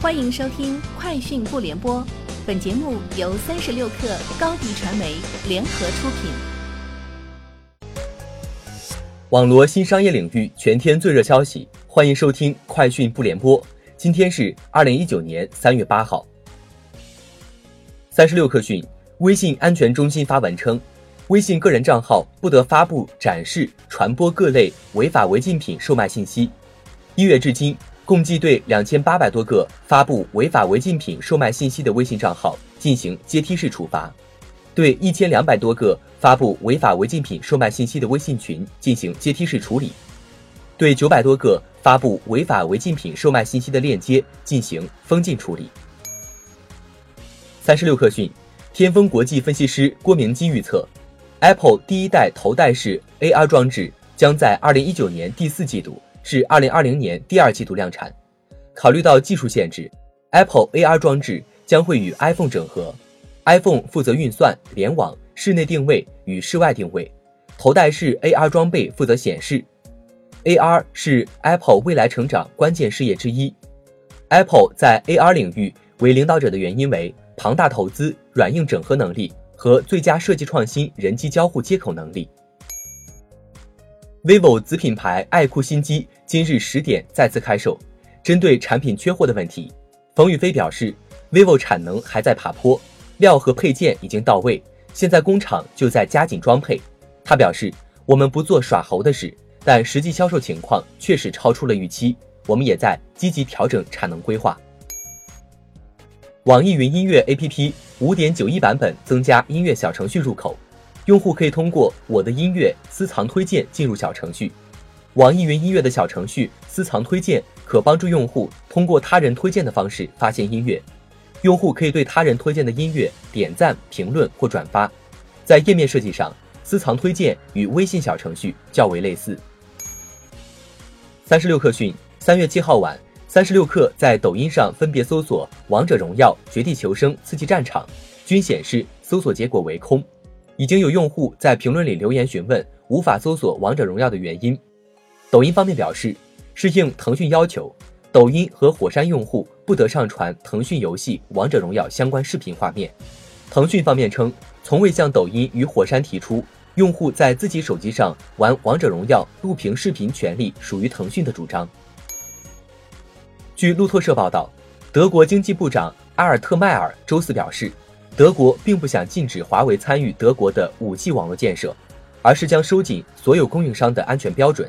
欢迎收听《快讯不联播》，本节目由三十六克高低传媒联合出品。网罗新商业领域全天最热消息，欢迎收听《快讯不联播》。今天是二零一九年三月八号。三十六克讯，微信安全中心发文称，微信个人账号不得发布、展示、传播各类违法违禁品售卖信息。一月至今。共计对两千八百多个发布违法违禁品售卖信息的微信账号进行阶梯式处罚，对一千两百多个发布违法违禁品售卖信息的微信群进行阶梯式处理，对九百多个发布违法违禁品售卖信息的链接进行封禁处理。三十六氪讯，天风国际分析师郭明基预测，Apple 第一代头戴式 AR 装置将在二零一九年第四季度。至二零二零年第二季度量产。考虑到技术限制，Apple AR 装置将会与 iPhone 整合，iPhone 负责运算、联网、室内定位与室外定位，头戴式 AR 装备负责显示。AR 是 Apple 未来成长关键事业之一。Apple 在 AR 领域为领导者的原因为庞大投资、软硬整合能力和最佳设计创新、人机交互接口能力。Vivo 子品牌爱酷新机今日十点再次开售。针对产品缺货的问题，冯宇飞表示，vivo 产能还在爬坡，料和配件已经到位，现在工厂就在加紧装配。他表示，我们不做耍猴的事，但实际销售情况确实超出了预期，我们也在积极调整产能规划。网易云音乐 APP 五点九一版本增加音乐小程序入口。用户可以通过我的音乐私藏推荐进入小程序。网易云音乐的小程序私藏推荐可帮助用户通过他人推荐的方式发现音乐。用户可以对他人推荐的音乐点赞、评论或转发。在页面设计上，私藏推荐与微信小程序较为类似。三十六氪讯，三月七号晚，三十六氪在抖音上分别搜索《王者荣耀》《绝地求生》《刺激战场》，均显示搜索结果为空。已经有用户在评论里留言询问无法搜索《王者荣耀》的原因。抖音方面表示，是应腾讯要求，抖音和火山用户不得上传腾讯游戏《王者荣耀》相关视频画面。腾讯方面称，从未向抖音与火山提出用户在自己手机上玩《王者荣耀》录屏视频权利属于腾讯的主张。据路透社报道，德国经济部长阿尔特迈尔周四表示。德国并不想禁止华为参与德国的 5G 网络建设，而是将收紧所有供应商的安全标准。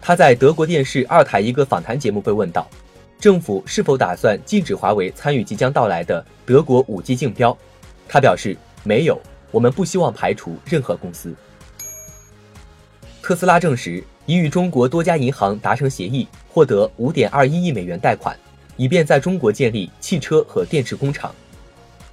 他在德国电视二台一个访谈节目被问到，政府是否打算禁止华为参与即将到来的德国 5G 竞标，他表示没有，我们不希望排除任何公司。特斯拉证实已与中国多家银行达成协议，获得5.21亿美元贷款，以便在中国建立汽车和电池工厂。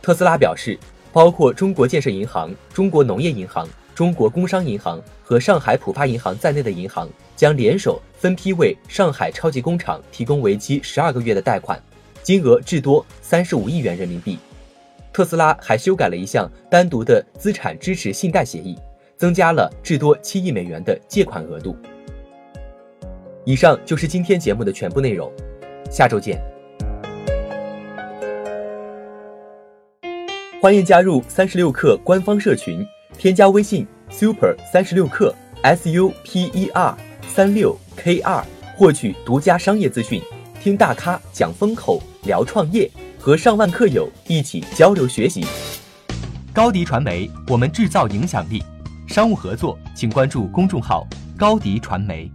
特斯拉表示，包括中国建设银行、中国农业银行、中国工商银行和上海浦发银行在内的银行将联手分批为上海超级工厂提供为期十二个月的贷款，金额至多三十五亿元人民币。特斯拉还修改了一项单独的资产支持信贷协议，增加了至多七亿美元的借款额度。以上就是今天节目的全部内容，下周见。欢迎加入三十六氪官方社群，添加微信 super 三十六氪 s u p e r 三六 k 二，获取独家商业资讯，听大咖讲风口，聊创业，和上万客友一起交流学习。高迪传媒，我们制造影响力。商务合作，请关注公众号高迪传媒。